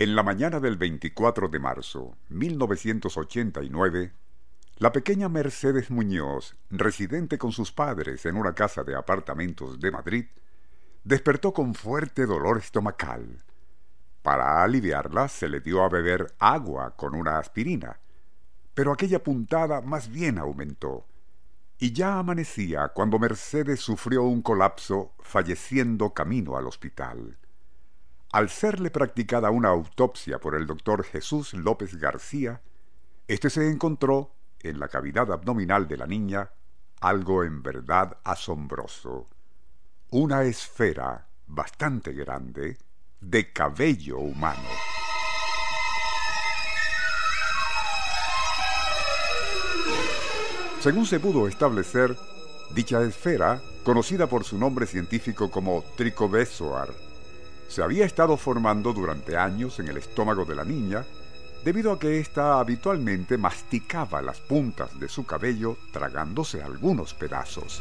En la mañana del 24 de marzo 1989, la pequeña Mercedes Muñoz, residente con sus padres en una casa de apartamentos de Madrid, despertó con fuerte dolor estomacal. Para aliviarla se le dio a beber agua con una aspirina, pero aquella puntada más bien aumentó. Y ya amanecía cuando Mercedes sufrió un colapso, falleciendo camino al hospital. Al serle practicada una autopsia por el doctor Jesús López García, éste se encontró en la cavidad abdominal de la niña algo en verdad asombroso. Una esfera bastante grande de cabello humano. Según se pudo establecer, dicha esfera, conocida por su nombre científico como Tricobezoar, se había estado formando durante años en el estómago de la niña debido a que ésta habitualmente masticaba las puntas de su cabello tragándose algunos pedazos.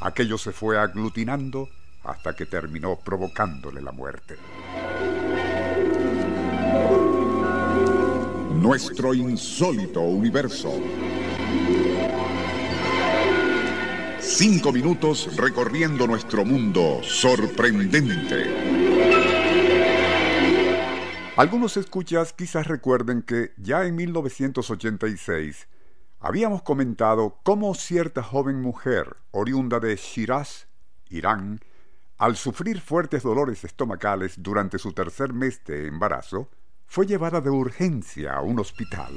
Aquello se fue aglutinando hasta que terminó provocándole la muerte. Nuestro insólito universo. Cinco minutos recorriendo nuestro mundo sorprendente. Algunos escuchas quizás recuerden que ya en 1986 habíamos comentado cómo cierta joven mujer oriunda de Shiraz, Irán, al sufrir fuertes dolores estomacales durante su tercer mes de embarazo, fue llevada de urgencia a un hospital.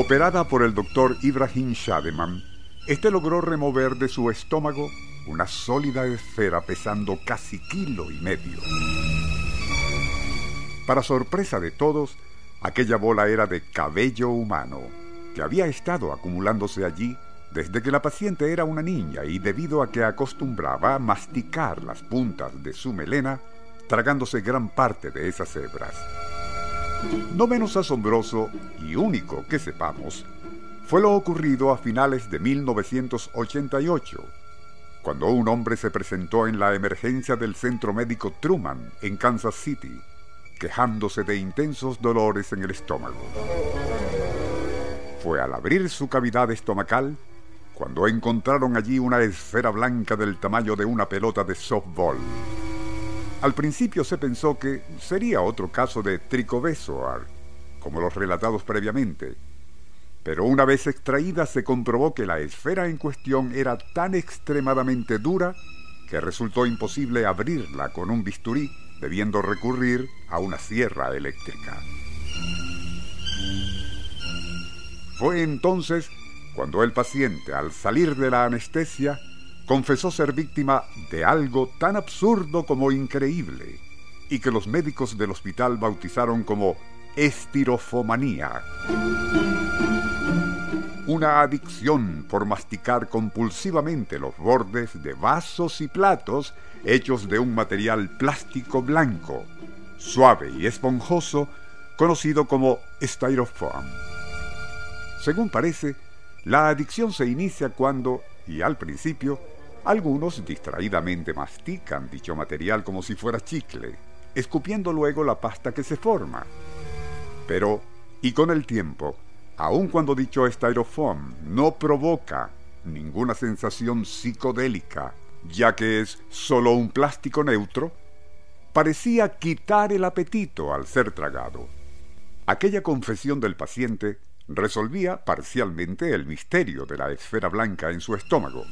Operada por el doctor Ibrahim Shademan, este logró remover de su estómago una sólida esfera pesando casi kilo y medio. Para sorpresa de todos, aquella bola era de cabello humano, que había estado acumulándose allí desde que la paciente era una niña y debido a que acostumbraba a masticar las puntas de su melena, tragándose gran parte de esas hebras. No menos asombroso y único que sepamos, fue lo ocurrido a finales de 1988, cuando un hombre se presentó en la emergencia del centro médico Truman en Kansas City, quejándose de intensos dolores en el estómago. Fue al abrir su cavidad estomacal cuando encontraron allí una esfera blanca del tamaño de una pelota de softball. Al principio se pensó que sería otro caso de tricobezoar, como los relatados previamente, pero una vez extraída se comprobó que la esfera en cuestión era tan extremadamente dura que resultó imposible abrirla con un bisturí, debiendo recurrir a una sierra eléctrica. Fue entonces cuando el paciente, al salir de la anestesia, confesó ser víctima de algo tan absurdo como increíble, y que los médicos del hospital bautizaron como estirofomanía una adicción por masticar compulsivamente los bordes de vasos y platos hechos de un material plástico blanco, suave y esponjoso, conocido como styrofoam. Según parece, la adicción se inicia cuando, y al principio, algunos distraídamente mastican dicho material como si fuera chicle, escupiendo luego la pasta que se forma. Pero, y con el tiempo, aun cuando dicho styrofoam no provoca ninguna sensación psicodélica, ya que es solo un plástico neutro, parecía quitar el apetito al ser tragado. Aquella confesión del paciente resolvía parcialmente el misterio de la esfera blanca en su estómago.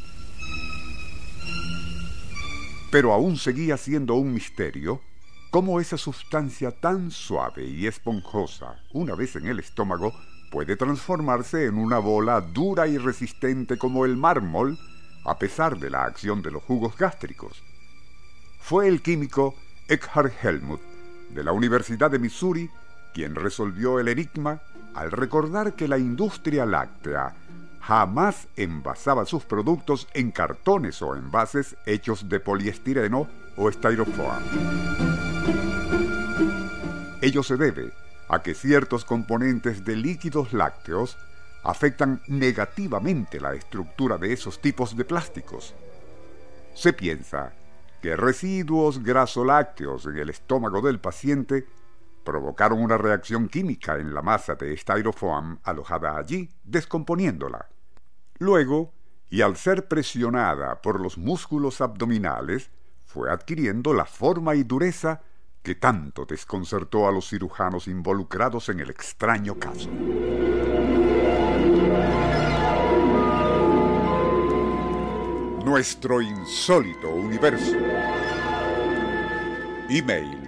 Pero aún seguía siendo un misterio cómo esa sustancia tan suave y esponjosa, una vez en el estómago, puede transformarse en una bola dura y resistente como el mármol a pesar de la acción de los jugos gástricos. Fue el químico Eckhard Helmut de la Universidad de Missouri quien resolvió el enigma al recordar que la industria láctea jamás envasaba sus productos en cartones o envases hechos de poliestireno o styrofoam. Ello se debe a que ciertos componentes de líquidos lácteos afectan negativamente la estructura de esos tipos de plásticos. Se piensa que residuos grasolácteos en el estómago del paciente provocaron una reacción química en la masa de styrofoam alojada allí, descomponiéndola. Luego, y al ser presionada por los músculos abdominales, fue adquiriendo la forma y dureza que tanto desconcertó a los cirujanos involucrados en el extraño caso. Nuestro insólito universo. Email